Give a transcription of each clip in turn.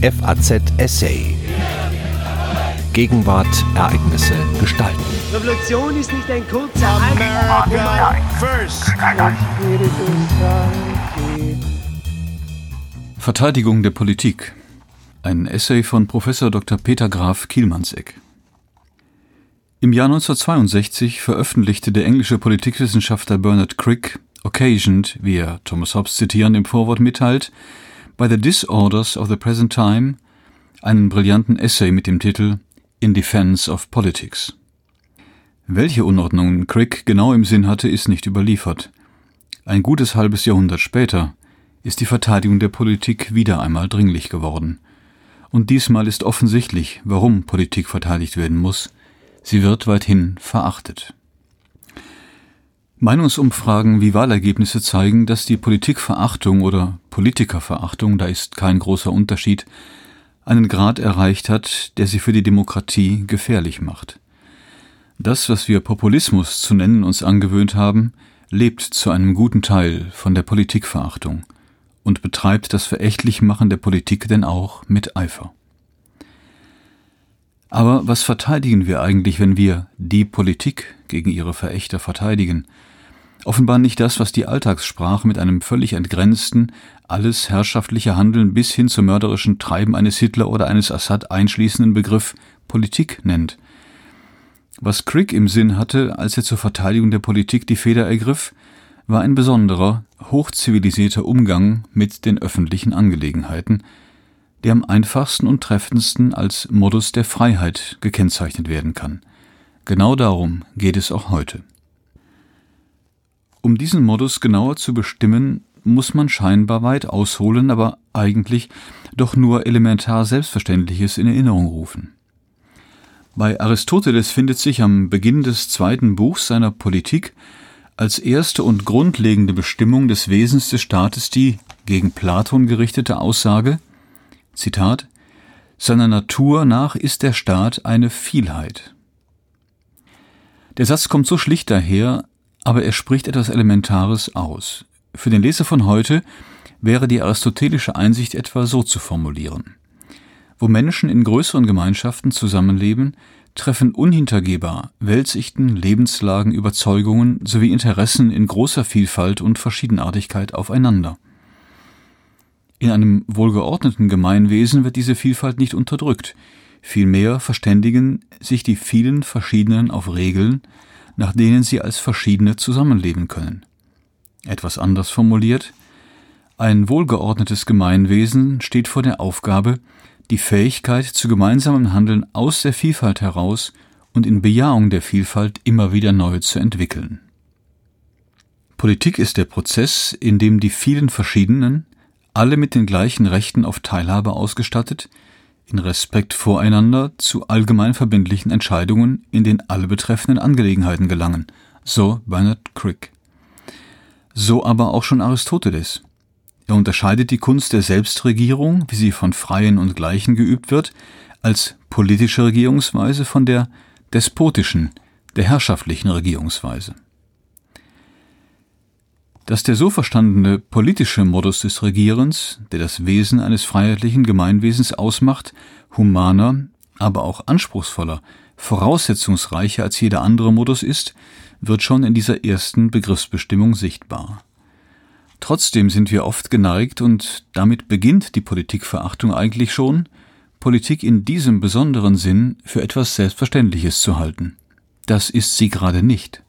FAZ Essay. Gegenwart, Ereignisse, Gestalten. Revolution ist nicht ein kurzer America first. Verteidigung der Politik. Ein Essay von Professor Dr. Peter Graf Kielmannsegg. Im Jahr 1962 veröffentlichte der englische Politikwissenschaftler Bernard Crick, occasioned, wie er Thomas Hobbes zitierend im Vorwort mitteilt, by the disorders of the present time, einen brillanten Essay mit dem Titel In Defense of Politics. Welche Unordnungen Crick genau im Sinn hatte, ist nicht überliefert. Ein gutes halbes Jahrhundert später ist die Verteidigung der Politik wieder einmal dringlich geworden. Und diesmal ist offensichtlich, warum Politik verteidigt werden muss, Sie wird weithin verachtet. Meinungsumfragen wie Wahlergebnisse zeigen, dass die Politikverachtung oder Politikerverachtung, da ist kein großer Unterschied, einen Grad erreicht hat, der sie für die Demokratie gefährlich macht. Das, was wir Populismus zu nennen uns angewöhnt haben, lebt zu einem guten Teil von der Politikverachtung und betreibt das Verächtlichmachen der Politik denn auch mit Eifer. Aber was verteidigen wir eigentlich, wenn wir die Politik gegen ihre Verächter verteidigen? Offenbar nicht das, was die Alltagssprache mit einem völlig entgrenzten, alles herrschaftliche Handeln bis hin zum mörderischen Treiben eines Hitler oder eines Assad einschließenden Begriff Politik nennt. Was Crick im Sinn hatte, als er zur Verteidigung der Politik die Feder ergriff, war ein besonderer, hochzivilisierter Umgang mit den öffentlichen Angelegenheiten, der am einfachsten und treffendsten als Modus der Freiheit gekennzeichnet werden kann. Genau darum geht es auch heute. Um diesen Modus genauer zu bestimmen, muss man scheinbar weit ausholen, aber eigentlich doch nur elementar Selbstverständliches in Erinnerung rufen. Bei Aristoteles findet sich am Beginn des zweiten Buchs seiner Politik als erste und grundlegende Bestimmung des Wesens des Staates die gegen Platon gerichtete Aussage Zitat Seiner Natur nach ist der Staat eine Vielheit. Der Satz kommt so schlicht daher, aber er spricht etwas Elementares aus. Für den Leser von heute wäre die aristotelische Einsicht etwa so zu formulieren. Wo Menschen in größeren Gemeinschaften zusammenleben, treffen unhintergehbar Weltsichten, Lebenslagen, Überzeugungen sowie Interessen in großer Vielfalt und Verschiedenartigkeit aufeinander. In einem wohlgeordneten Gemeinwesen wird diese Vielfalt nicht unterdrückt, vielmehr verständigen sich die vielen verschiedenen auf Regeln, nach denen sie als verschiedene zusammenleben können. Etwas anders formuliert, ein wohlgeordnetes Gemeinwesen steht vor der Aufgabe, die Fähigkeit zu gemeinsamem Handeln aus der Vielfalt heraus und in Bejahung der Vielfalt immer wieder neu zu entwickeln. Politik ist der Prozess, in dem die vielen verschiedenen, alle mit den gleichen Rechten auf Teilhabe ausgestattet, in Respekt voreinander zu allgemein verbindlichen Entscheidungen in den alle betreffenden Angelegenheiten gelangen, so Bernard Crick. So aber auch schon Aristoteles. Er unterscheidet die Kunst der Selbstregierung, wie sie von Freien und Gleichen geübt wird, als politische Regierungsweise von der despotischen, der herrschaftlichen Regierungsweise. Dass der so verstandene politische Modus des Regierens, der das Wesen eines freiheitlichen Gemeinwesens ausmacht, humaner, aber auch anspruchsvoller, voraussetzungsreicher als jeder andere Modus ist, wird schon in dieser ersten Begriffsbestimmung sichtbar. Trotzdem sind wir oft geneigt, und damit beginnt die Politikverachtung eigentlich schon, Politik in diesem besonderen Sinn für etwas Selbstverständliches zu halten. Das ist sie gerade nicht.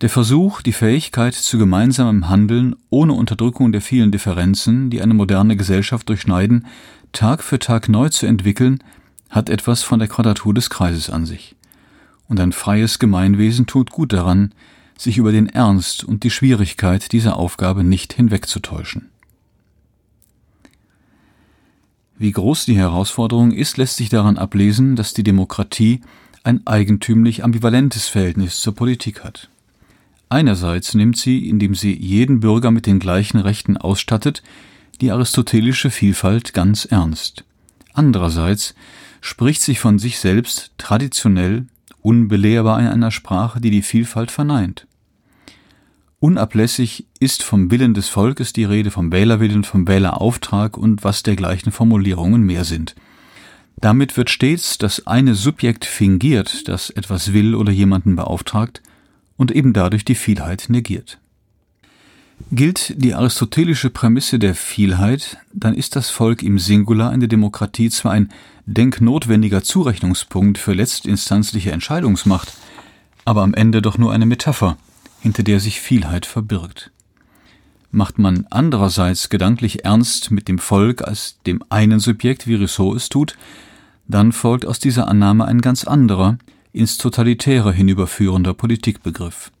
Der Versuch, die Fähigkeit zu gemeinsamem Handeln ohne Unterdrückung der vielen Differenzen, die eine moderne Gesellschaft durchschneiden, Tag für Tag neu zu entwickeln, hat etwas von der Quadratur des Kreises an sich. Und ein freies Gemeinwesen tut gut daran, sich über den Ernst und die Schwierigkeit dieser Aufgabe nicht hinwegzutäuschen. Wie groß die Herausforderung ist, lässt sich daran ablesen, dass die Demokratie ein eigentümlich ambivalentes Verhältnis zur Politik hat. Einerseits nimmt sie, indem sie jeden Bürger mit den gleichen Rechten ausstattet, die aristotelische Vielfalt ganz ernst. Andererseits spricht sie von sich selbst traditionell unbelehrbar in einer Sprache, die die Vielfalt verneint. Unablässig ist vom Willen des Volkes die Rede, vom Wählerwillen, vom Wählerauftrag und was dergleichen Formulierungen mehr sind. Damit wird stets das eine Subjekt fingiert, das etwas will oder jemanden beauftragt, und eben dadurch die Vielheit negiert. Gilt die aristotelische Prämisse der Vielheit, dann ist das Volk im Singular in der Demokratie zwar ein denknotwendiger Zurechnungspunkt für letztinstanzliche Entscheidungsmacht, aber am Ende doch nur eine Metapher, hinter der sich Vielheit verbirgt. Macht man andererseits gedanklich ernst mit dem Volk als dem einen Subjekt, wie Rousseau es tut, dann folgt aus dieser Annahme ein ganz anderer, ins Totalitäre hinüberführender Politikbegriff.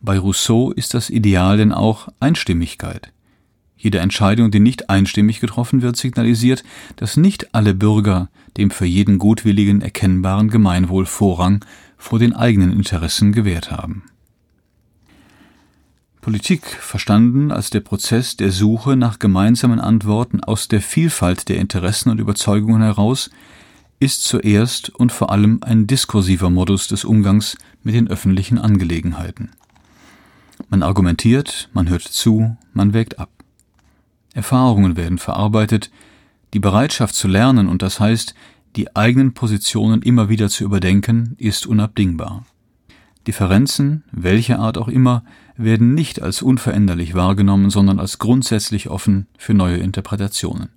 Bei Rousseau ist das Ideal denn auch Einstimmigkeit. Jede Entscheidung, die nicht einstimmig getroffen wird, signalisiert, dass nicht alle Bürger dem für jeden Gutwilligen erkennbaren Gemeinwohl Vorrang vor den eigenen Interessen gewährt haben. Politik, verstanden als der Prozess der Suche nach gemeinsamen Antworten aus der Vielfalt der Interessen und Überzeugungen heraus, ist zuerst und vor allem ein diskursiver Modus des Umgangs mit den öffentlichen Angelegenheiten. Man argumentiert, man hört zu, man wägt ab. Erfahrungen werden verarbeitet, die Bereitschaft zu lernen und das heißt, die eigenen Positionen immer wieder zu überdenken, ist unabdingbar. Differenzen, welcher Art auch immer, werden nicht als unveränderlich wahrgenommen, sondern als grundsätzlich offen für neue Interpretationen.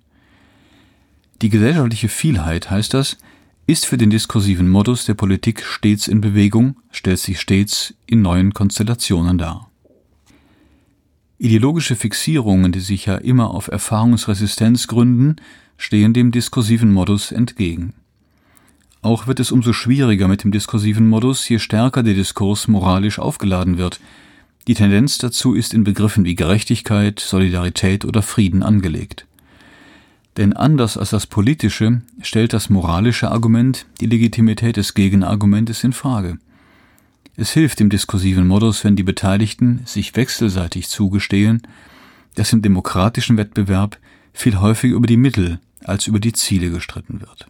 Die gesellschaftliche Vielheit, heißt das, ist für den diskursiven Modus der Politik stets in Bewegung, stellt sich stets in neuen Konstellationen dar. Ideologische Fixierungen, die sich ja immer auf Erfahrungsresistenz gründen, stehen dem diskursiven Modus entgegen. Auch wird es umso schwieriger mit dem diskursiven Modus, je stärker der Diskurs moralisch aufgeladen wird. Die Tendenz dazu ist in Begriffen wie Gerechtigkeit, Solidarität oder Frieden angelegt. Denn anders als das politische stellt das moralische Argument die Legitimität des Gegenargumentes in Frage. Es hilft im diskursiven Modus, wenn die Beteiligten sich wechselseitig zugestehen, dass im demokratischen Wettbewerb viel häufiger über die Mittel als über die Ziele gestritten wird.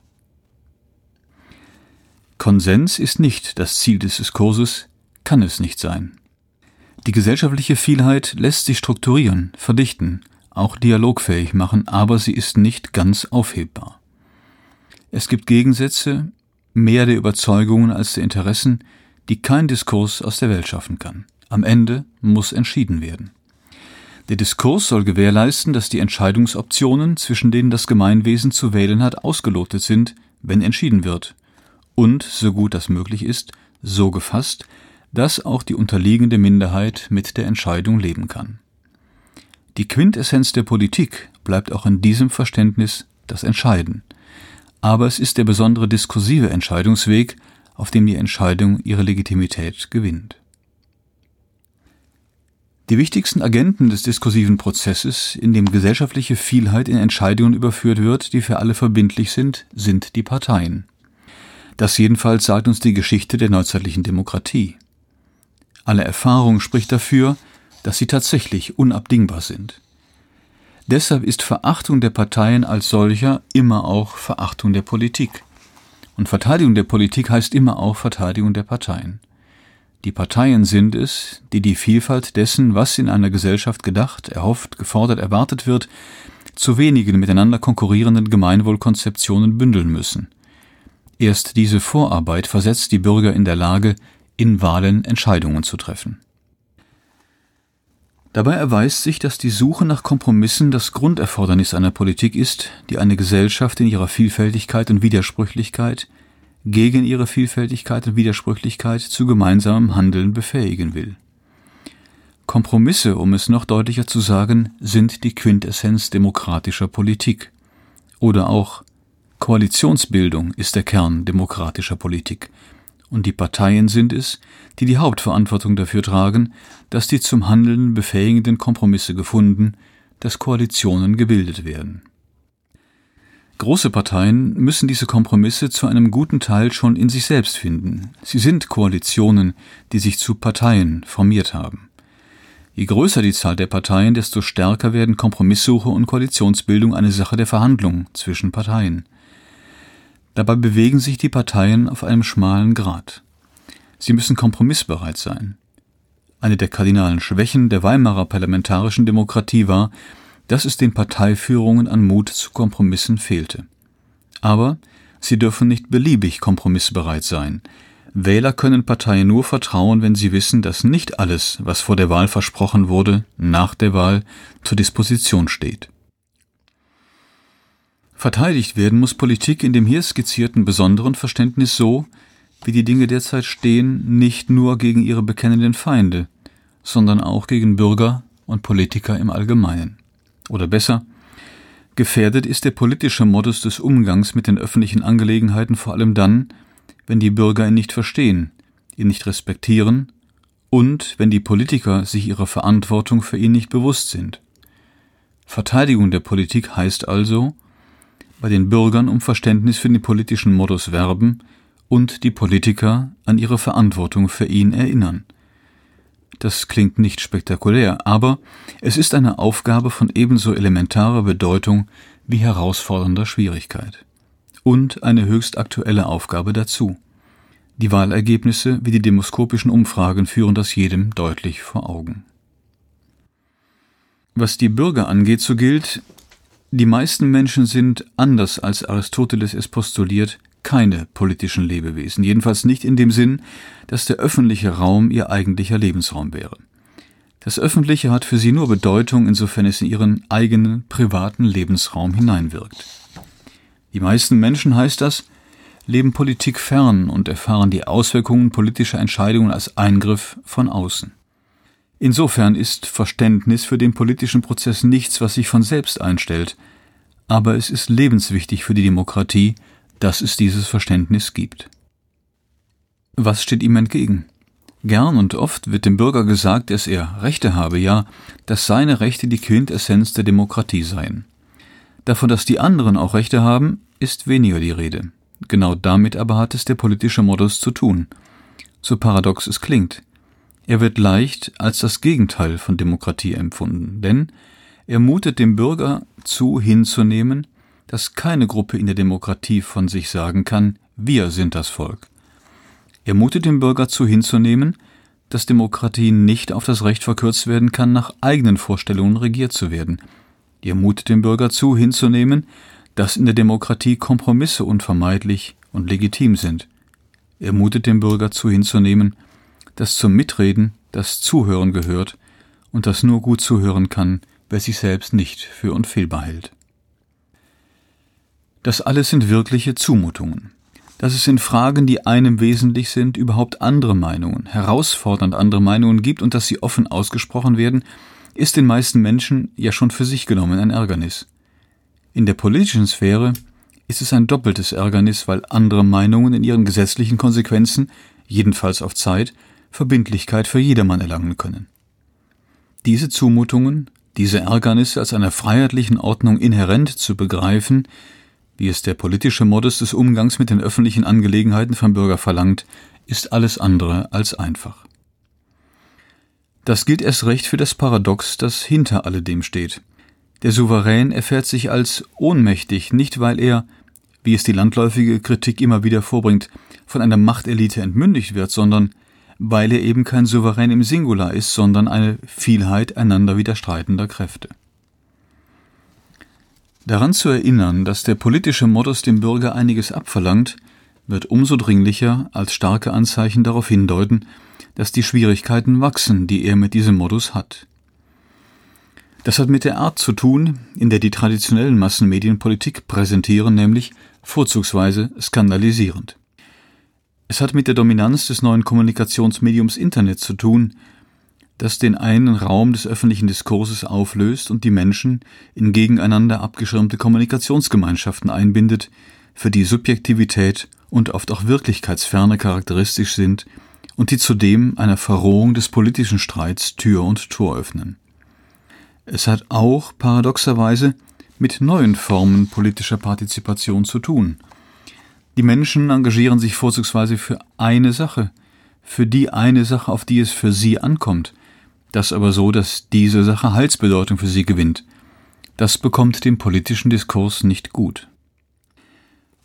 Konsens ist nicht das Ziel des Diskurses, kann es nicht sein. Die gesellschaftliche Vielheit lässt sich strukturieren, verdichten, auch dialogfähig machen, aber sie ist nicht ganz aufhebbar. Es gibt Gegensätze, mehr der Überzeugungen als der Interessen, die kein Diskurs aus der Welt schaffen kann. Am Ende muss entschieden werden. Der Diskurs soll gewährleisten, dass die Entscheidungsoptionen, zwischen denen das Gemeinwesen zu wählen hat, ausgelotet sind, wenn entschieden wird, und, so gut das möglich ist, so gefasst, dass auch die unterliegende Minderheit mit der Entscheidung leben kann. Die Quintessenz der Politik bleibt auch in diesem Verständnis das Entscheiden, aber es ist der besondere diskursive Entscheidungsweg, auf dem die Entscheidung ihre Legitimität gewinnt. Die wichtigsten Agenten des diskursiven Prozesses, in dem gesellschaftliche Vielheit in Entscheidungen überführt wird, die für alle verbindlich sind, sind die Parteien. Das jedenfalls sagt uns die Geschichte der neuzeitlichen Demokratie. Alle Erfahrung spricht dafür, dass sie tatsächlich unabdingbar sind. Deshalb ist Verachtung der Parteien als solcher immer auch Verachtung der Politik. Und Verteidigung der Politik heißt immer auch Verteidigung der Parteien. Die Parteien sind es, die die Vielfalt dessen, was in einer Gesellschaft gedacht, erhofft, gefordert, erwartet wird, zu wenigen miteinander konkurrierenden Gemeinwohlkonzeptionen bündeln müssen. Erst diese Vorarbeit versetzt die Bürger in der Lage, in Wahlen Entscheidungen zu treffen. Dabei erweist sich, dass die Suche nach Kompromissen das Grunderfordernis einer Politik ist, die eine Gesellschaft in ihrer Vielfältigkeit und Widersprüchlichkeit gegen ihre Vielfältigkeit und Widersprüchlichkeit zu gemeinsamem Handeln befähigen will. Kompromisse, um es noch deutlicher zu sagen, sind die Quintessenz demokratischer Politik. Oder auch Koalitionsbildung ist der Kern demokratischer Politik, und die Parteien sind es, die die Hauptverantwortung dafür tragen, dass die zum Handeln befähigenden Kompromisse gefunden, dass Koalitionen gebildet werden. Große Parteien müssen diese Kompromisse zu einem guten Teil schon in sich selbst finden. Sie sind Koalitionen, die sich zu Parteien formiert haben. Je größer die Zahl der Parteien, desto stärker werden Kompromisssuche und Koalitionsbildung eine Sache der Verhandlung zwischen Parteien. Dabei bewegen sich die Parteien auf einem schmalen Grat. Sie müssen kompromissbereit sein. Eine der kardinalen Schwächen der Weimarer parlamentarischen Demokratie war, dass es den Parteiführungen an Mut zu Kompromissen fehlte. Aber sie dürfen nicht beliebig kompromissbereit sein. Wähler können Parteien nur vertrauen, wenn sie wissen, dass nicht alles, was vor der Wahl versprochen wurde, nach der Wahl zur Disposition steht. Verteidigt werden muss Politik in dem hier skizzierten besonderen Verständnis so, wie die Dinge derzeit stehen, nicht nur gegen ihre bekennenden Feinde, sondern auch gegen Bürger und Politiker im Allgemeinen. Oder besser, gefährdet ist der politische Modus des Umgangs mit den öffentlichen Angelegenheiten vor allem dann, wenn die Bürger ihn nicht verstehen, ihn nicht respektieren und wenn die Politiker sich ihrer Verantwortung für ihn nicht bewusst sind. Verteidigung der Politik heißt also, bei den Bürgern um Verständnis für den politischen Modus werben und die Politiker an ihre Verantwortung für ihn erinnern. Das klingt nicht spektakulär, aber es ist eine Aufgabe von ebenso elementarer Bedeutung wie herausfordernder Schwierigkeit. Und eine höchst aktuelle Aufgabe dazu. Die Wahlergebnisse wie die demoskopischen Umfragen führen das jedem deutlich vor Augen. Was die Bürger angeht, so gilt, die meisten Menschen sind, anders als Aristoteles es postuliert, keine politischen Lebewesen, jedenfalls nicht in dem Sinn, dass der öffentliche Raum ihr eigentlicher Lebensraum wäre. Das Öffentliche hat für sie nur Bedeutung, insofern es in ihren eigenen privaten Lebensraum hineinwirkt. Die meisten Menschen, heißt das, leben Politik fern und erfahren die Auswirkungen politischer Entscheidungen als Eingriff von außen. Insofern ist Verständnis für den politischen Prozess nichts, was sich von selbst einstellt, aber es ist lebenswichtig für die Demokratie, dass es dieses Verständnis gibt. Was steht ihm entgegen? Gern und oft wird dem Bürger gesagt, dass er Rechte habe, ja, dass seine Rechte die Quintessenz der Demokratie seien. Davon, dass die anderen auch Rechte haben, ist weniger die Rede. Genau damit aber hat es der politische Modus zu tun. So paradox es klingt. Er wird leicht als das Gegenteil von Demokratie empfunden, denn er mutet dem Bürger zu, hinzunehmen, dass keine Gruppe in der Demokratie von sich sagen kann, wir sind das Volk. Er mutet dem Bürger zu hinzunehmen, dass Demokratie nicht auf das Recht verkürzt werden kann, nach eigenen Vorstellungen regiert zu werden. Er mutet dem Bürger zu hinzunehmen, dass in der Demokratie Kompromisse unvermeidlich und legitim sind. Er mutet dem Bürger zu hinzunehmen, dass zum Mitreden das Zuhören gehört und das nur gut zuhören kann, wer sich selbst nicht für unfehlbar hält. Das alles sind wirkliche Zumutungen. Dass es in Fragen, die einem wesentlich sind, überhaupt andere Meinungen, herausfordernd andere Meinungen gibt und dass sie offen ausgesprochen werden, ist den meisten Menschen ja schon für sich genommen ein Ärgernis. In der politischen Sphäre ist es ein doppeltes Ärgernis, weil andere Meinungen in ihren gesetzlichen Konsequenzen, jedenfalls auf Zeit, Verbindlichkeit für jedermann erlangen können. Diese Zumutungen, diese Ärgernisse als einer freiheitlichen Ordnung inhärent zu begreifen, wie es der politische Modus des Umgangs mit den öffentlichen Angelegenheiten vom Bürger verlangt, ist alles andere als einfach. Das gilt erst recht für das Paradox, das hinter alledem steht. Der Souverän erfährt sich als ohnmächtig, nicht weil er, wie es die landläufige Kritik immer wieder vorbringt, von einer Machtelite entmündigt wird, sondern weil er eben kein Souverän im Singular ist, sondern eine Vielheit einander widerstreitender Kräfte. Daran zu erinnern, dass der politische Modus dem Bürger einiges abverlangt, wird umso dringlicher, als starke Anzeichen darauf hindeuten, dass die Schwierigkeiten wachsen, die er mit diesem Modus hat. Das hat mit der Art zu tun, in der die traditionellen Massenmedien Politik präsentieren, nämlich vorzugsweise skandalisierend. Es hat mit der Dominanz des neuen Kommunikationsmediums Internet zu tun, das den einen Raum des öffentlichen Diskurses auflöst und die Menschen in gegeneinander abgeschirmte Kommunikationsgemeinschaften einbindet, für die Subjektivität und oft auch Wirklichkeitsferne charakteristisch sind und die zudem einer Verrohung des politischen Streits Tür und Tor öffnen. Es hat auch paradoxerweise mit neuen Formen politischer Partizipation zu tun. Die Menschen engagieren sich vorzugsweise für eine Sache, für die eine Sache, auf die es für sie ankommt, das aber so, dass diese Sache Heilsbedeutung für sie gewinnt. Das bekommt dem politischen Diskurs nicht gut.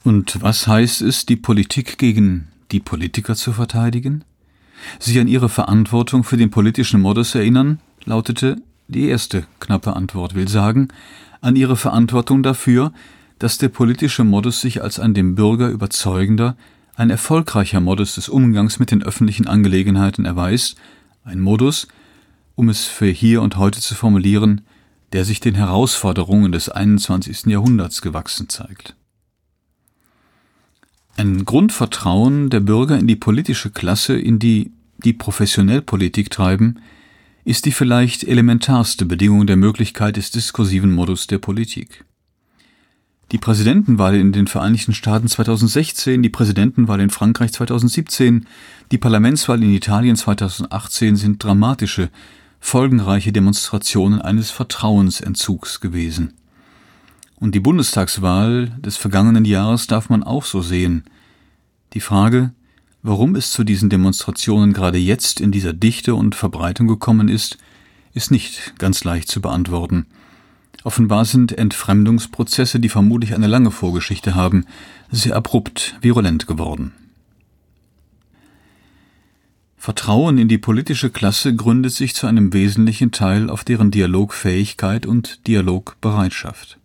Und was heißt es, die Politik gegen die Politiker zu verteidigen? sich an ihre Verantwortung für den politischen Modus erinnern, lautete die erste knappe Antwort, will sagen, an ihre Verantwortung dafür, dass der politische Modus sich als ein dem Bürger überzeugender, ein erfolgreicher Modus des Umgangs mit den öffentlichen Angelegenheiten erweist, ein Modus, um es für hier und heute zu formulieren, der sich den Herausforderungen des 21. Jahrhunderts gewachsen zeigt. Ein Grundvertrauen der Bürger in die politische Klasse, in die die professionell Politik treiben, ist die vielleicht elementarste Bedingung der Möglichkeit des diskursiven Modus der Politik. Die Präsidentenwahl in den Vereinigten Staaten 2016, die Präsidentenwahl in Frankreich 2017, die Parlamentswahl in Italien 2018 sind dramatische, folgenreiche Demonstrationen eines Vertrauensentzugs gewesen. Und die Bundestagswahl des vergangenen Jahres darf man auch so sehen. Die Frage, Warum es zu diesen Demonstrationen gerade jetzt in dieser Dichte und Verbreitung gekommen ist, ist nicht ganz leicht zu beantworten. Offenbar sind Entfremdungsprozesse, die vermutlich eine lange Vorgeschichte haben, sehr abrupt virulent geworden. Vertrauen in die politische Klasse gründet sich zu einem wesentlichen Teil auf deren Dialogfähigkeit und Dialogbereitschaft.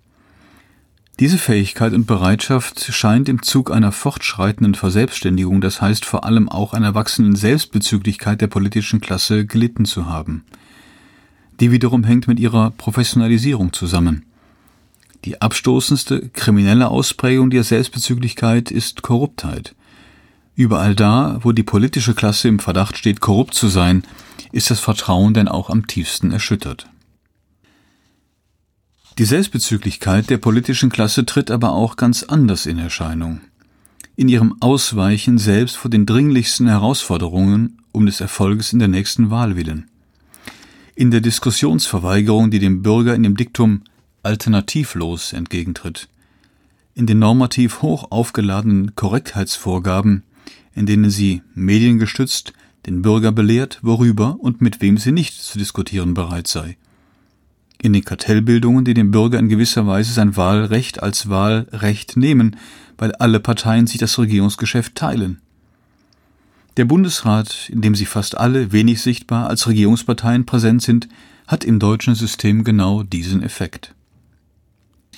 Diese Fähigkeit und Bereitschaft scheint im Zug einer fortschreitenden Verselbstständigung, das heißt vor allem auch einer wachsenden Selbstbezüglichkeit der politischen Klasse gelitten zu haben. Die wiederum hängt mit ihrer Professionalisierung zusammen. Die abstoßendste kriminelle Ausprägung der Selbstbezüglichkeit ist Korruptheit. Überall da, wo die politische Klasse im Verdacht steht, korrupt zu sein, ist das Vertrauen denn auch am tiefsten erschüttert. Die Selbstbezüglichkeit der politischen Klasse tritt aber auch ganz anders in Erscheinung. In ihrem Ausweichen selbst vor den dringlichsten Herausforderungen um des Erfolges in der nächsten Wahl willen. In der Diskussionsverweigerung, die dem Bürger in dem Diktum alternativlos entgegentritt. In den normativ hoch aufgeladenen Korrektheitsvorgaben, in denen sie mediengestützt den Bürger belehrt, worüber und mit wem sie nicht zu diskutieren bereit sei in den Kartellbildungen, die dem Bürger in gewisser Weise sein Wahlrecht als Wahlrecht nehmen, weil alle Parteien sich das Regierungsgeschäft teilen. Der Bundesrat, in dem sie fast alle wenig sichtbar als Regierungsparteien präsent sind, hat im deutschen System genau diesen Effekt.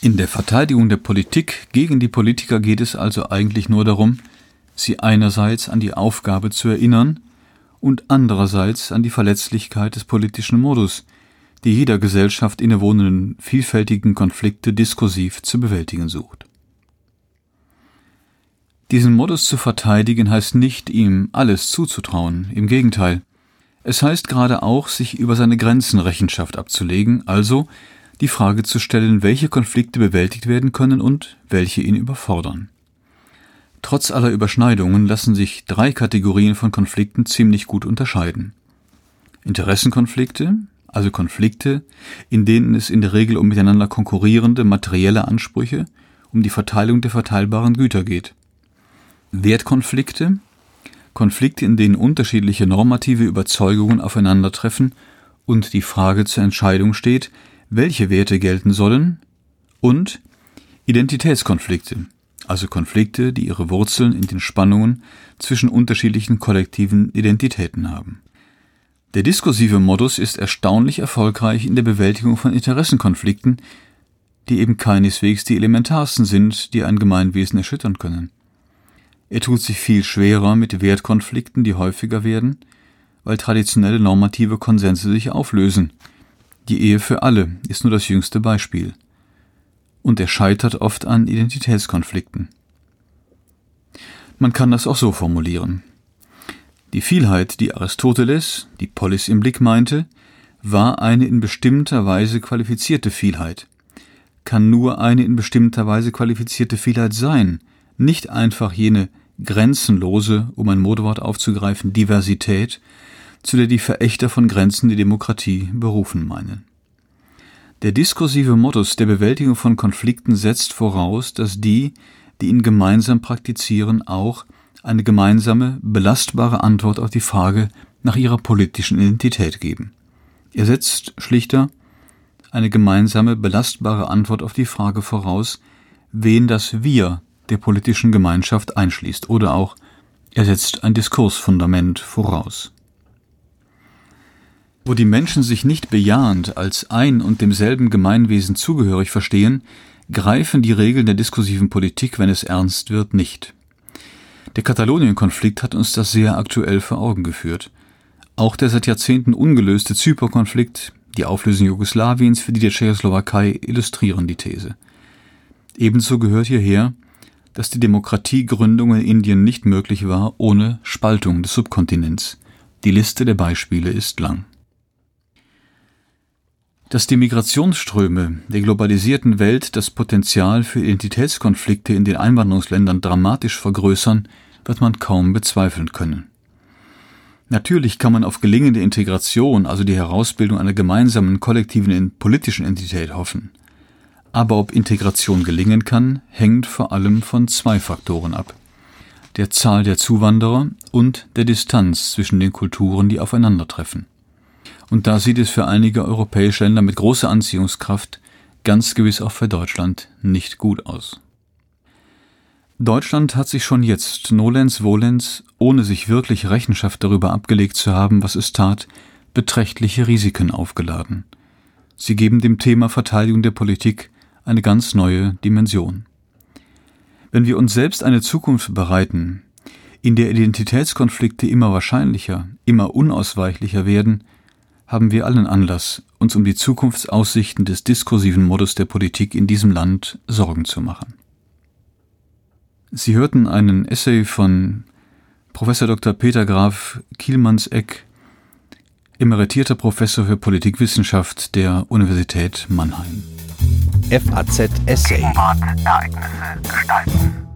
In der Verteidigung der Politik gegen die Politiker geht es also eigentlich nur darum, sie einerseits an die Aufgabe zu erinnern und andererseits an die Verletzlichkeit des politischen Modus, die jeder Gesellschaft innewohnenden vielfältigen Konflikte diskursiv zu bewältigen sucht. Diesen Modus zu verteidigen heißt nicht, ihm alles zuzutrauen, im Gegenteil. Es heißt gerade auch, sich über seine Grenzen Rechenschaft abzulegen, also die Frage zu stellen, welche Konflikte bewältigt werden können und welche ihn überfordern. Trotz aller Überschneidungen lassen sich drei Kategorien von Konflikten ziemlich gut unterscheiden. Interessenkonflikte, also Konflikte, in denen es in der Regel um miteinander konkurrierende materielle Ansprüche, um die Verteilung der verteilbaren Güter geht. Wertkonflikte, Konflikte, in denen unterschiedliche normative Überzeugungen aufeinandertreffen und die Frage zur Entscheidung steht, welche Werte gelten sollen, und Identitätskonflikte, also Konflikte, die ihre Wurzeln in den Spannungen zwischen unterschiedlichen kollektiven Identitäten haben. Der diskursive Modus ist erstaunlich erfolgreich in der Bewältigung von Interessenkonflikten, die eben keineswegs die elementarsten sind, die ein Gemeinwesen erschüttern können. Er tut sich viel schwerer mit Wertkonflikten, die häufiger werden, weil traditionelle normative Konsense sich auflösen. Die Ehe für alle ist nur das jüngste Beispiel. Und er scheitert oft an Identitätskonflikten. Man kann das auch so formulieren. Die Vielheit, die Aristoteles, die Polis im Blick meinte, war eine in bestimmter Weise qualifizierte Vielheit, kann nur eine in bestimmter Weise qualifizierte Vielheit sein, nicht einfach jene grenzenlose, um ein Modewort aufzugreifen, Diversität, zu der die Verächter von Grenzen die Demokratie berufen meinen. Der diskursive Modus der Bewältigung von Konflikten setzt voraus, dass die, die ihn gemeinsam praktizieren, auch eine gemeinsame, belastbare Antwort auf die Frage nach ihrer politischen Identität geben. Er setzt schlichter eine gemeinsame, belastbare Antwort auf die Frage voraus, wen das Wir der politischen Gemeinschaft einschließt, oder auch er setzt ein Diskursfundament voraus. Wo die Menschen sich nicht bejahend als ein und demselben Gemeinwesen zugehörig verstehen, greifen die Regeln der diskursiven Politik, wenn es ernst wird, nicht. Der Katalonien-Konflikt hat uns das sehr aktuell vor Augen geführt. Auch der seit Jahrzehnten ungelöste Zypern-Konflikt, die Auflösung Jugoslawiens für die der Tschechoslowakei illustrieren die These. Ebenso gehört hierher, dass die Demokratiegründung in Indien nicht möglich war ohne Spaltung des Subkontinents. Die Liste der Beispiele ist lang. Dass die Migrationsströme der globalisierten Welt das Potenzial für Identitätskonflikte in den Einwanderungsländern dramatisch vergrößern, wird man kaum bezweifeln können. Natürlich kann man auf gelingende Integration, also die Herausbildung einer gemeinsamen kollektiven politischen Entität hoffen. Aber ob Integration gelingen kann, hängt vor allem von zwei Faktoren ab. Der Zahl der Zuwanderer und der Distanz zwischen den Kulturen, die aufeinandertreffen. Und da sieht es für einige europäische Länder mit großer Anziehungskraft, ganz gewiss auch für Deutschland, nicht gut aus. Deutschland hat sich schon jetzt nolens volens, ohne sich wirklich Rechenschaft darüber abgelegt zu haben, was es tat, beträchtliche Risiken aufgeladen. Sie geben dem Thema Verteidigung der Politik eine ganz neue Dimension. Wenn wir uns selbst eine Zukunft bereiten, in der Identitätskonflikte immer wahrscheinlicher, immer unausweichlicher werden, haben wir allen Anlass, uns um die Zukunftsaussichten des diskursiven Modus der Politik in diesem Land Sorgen zu machen. Sie hörten einen Essay von Professor Dr. Peter Graf Kielmanns-Eck, emeritierter Professor für Politikwissenschaft der Universität Mannheim. FAZ Essay. Ereignisse gestalten.